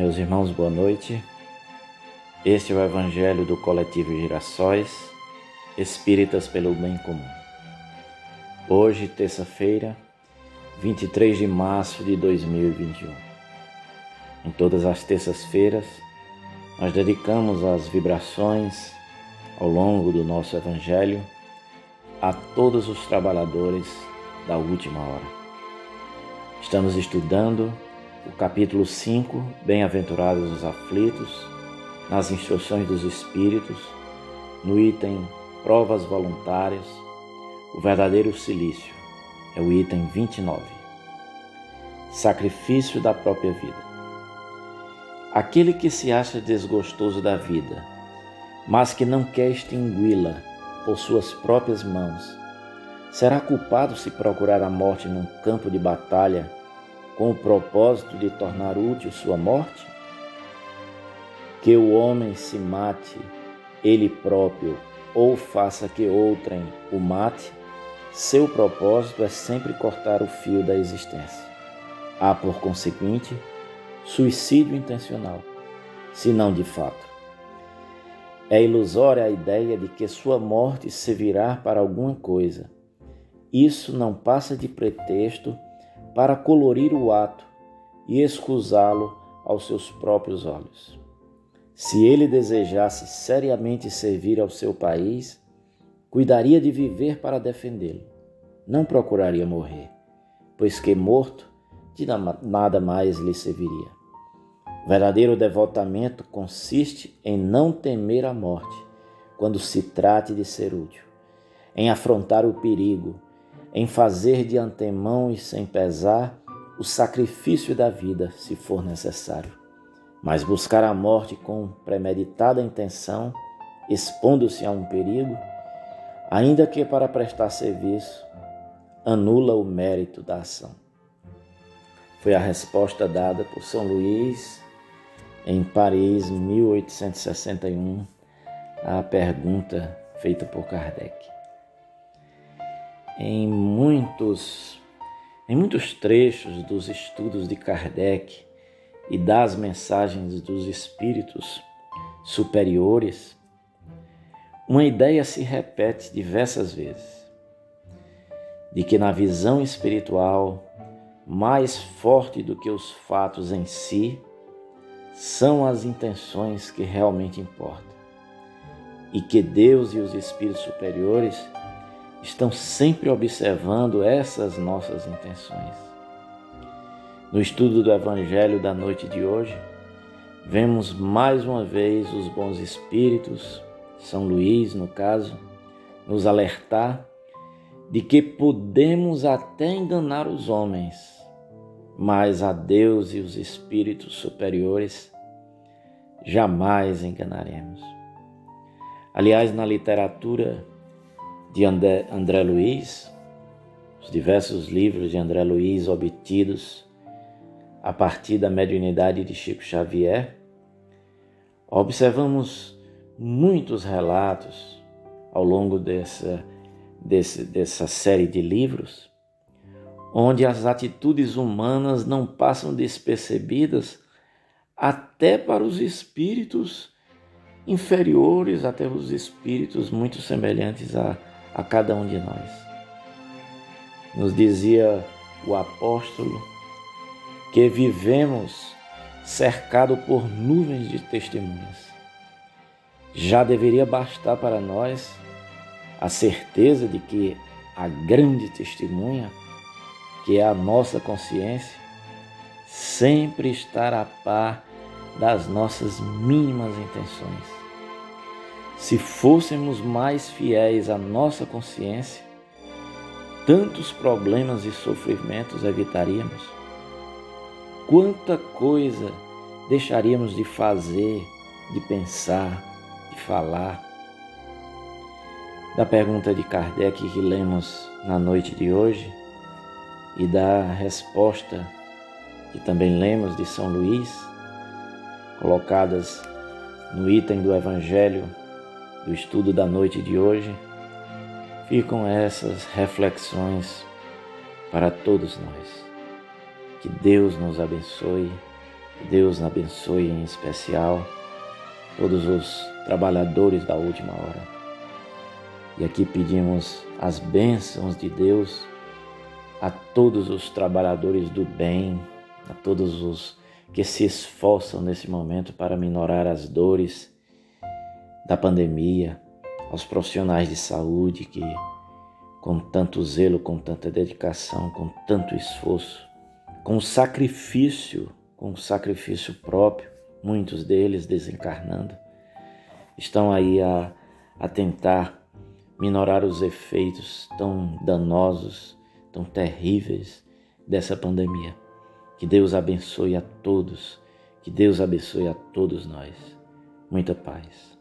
Meus irmãos, boa noite. Este é o Evangelho do Coletivo Girassóis, Espíritas pelo Bem Comum. Hoje, terça-feira, 23 de março de 2021. Em todas as terças-feiras, nós dedicamos as vibrações ao longo do nosso Evangelho a todos os trabalhadores da última hora. Estamos estudando o capítulo 5, Bem-aventurados os aflitos, nas instruções dos Espíritos, no item Provas voluntárias, o verdadeiro silício, é o item 29. Sacrifício da própria vida. Aquele que se acha desgostoso da vida, mas que não quer extingui-la por suas próprias mãos, será culpado se procurar a morte num campo de batalha com o propósito de tornar útil sua morte? Que o homem se mate ele próprio ou faça que outrem o mate, seu propósito é sempre cortar o fio da existência. Há, por conseguinte, suicídio intencional, se não de fato. É ilusória a ideia de que sua morte servirá para alguma coisa. Isso não passa de pretexto para colorir o ato e escusá-lo aos seus próprios olhos. Se ele desejasse seriamente servir ao seu país, cuidaria de viver para defendê-lo. Não procuraria morrer, pois que morto, de nada mais lhe serviria. Verdadeiro devotamento consiste em não temer a morte quando se trate de ser útil, em afrontar o perigo, em fazer de antemão e sem pesar o sacrifício da vida, se for necessário. Mas buscar a morte com premeditada intenção, expondo-se a um perigo, ainda que para prestar serviço, anula o mérito da ação. Foi a resposta dada por São Luís em Paris, 1861, à pergunta feita por Kardec em muitos, em muitos trechos dos estudos de Kardec e das mensagens dos espíritos superiores, uma ideia se repete diversas vezes: de que na visão espiritual, mais forte do que os fatos em si, são as intenções que realmente importam, e que Deus e os espíritos superiores estão sempre observando essas nossas intenções. No estudo do Evangelho da noite de hoje, vemos mais uma vez os bons espíritos, São Luís, no caso, nos alertar de que podemos até enganar os homens, mas a Deus e os espíritos superiores jamais enganaremos. Aliás, na literatura de André, André Luiz, os diversos livros de André Luiz obtidos a partir da mediunidade de Chico Xavier, observamos muitos relatos ao longo dessa, desse, dessa série de livros, onde as atitudes humanas não passam despercebidas até para os espíritos inferiores, até os espíritos muito semelhantes a a cada um de nós. Nos dizia o apóstolo que vivemos cercado por nuvens de testemunhas. Já deveria bastar para nós a certeza de que a grande testemunha, que é a nossa consciência, sempre estará a par das nossas mínimas intenções se fôssemos mais fiéis à nossa consciência, tantos problemas e sofrimentos evitaríamos. Quanta coisa deixaríamos de fazer, de pensar, de falar. Da pergunta de Kardec que lemos na noite de hoje e da resposta que também lemos de São Luís, colocadas no item do Evangelho do estudo da noite de hoje, ficam essas reflexões para todos nós. Que Deus nos abençoe Que Deus abençoe em especial todos os trabalhadores da última hora. E aqui pedimos as bênçãos de Deus a todos os trabalhadores do bem, a todos os que se esforçam nesse momento para minorar as dores da pandemia, aos profissionais de saúde que, com tanto zelo, com tanta dedicação, com tanto esforço, com sacrifício, com sacrifício próprio, muitos deles desencarnando, estão aí a, a tentar minorar os efeitos tão danosos, tão terríveis dessa pandemia. Que Deus abençoe a todos, que Deus abençoe a todos nós. Muita paz.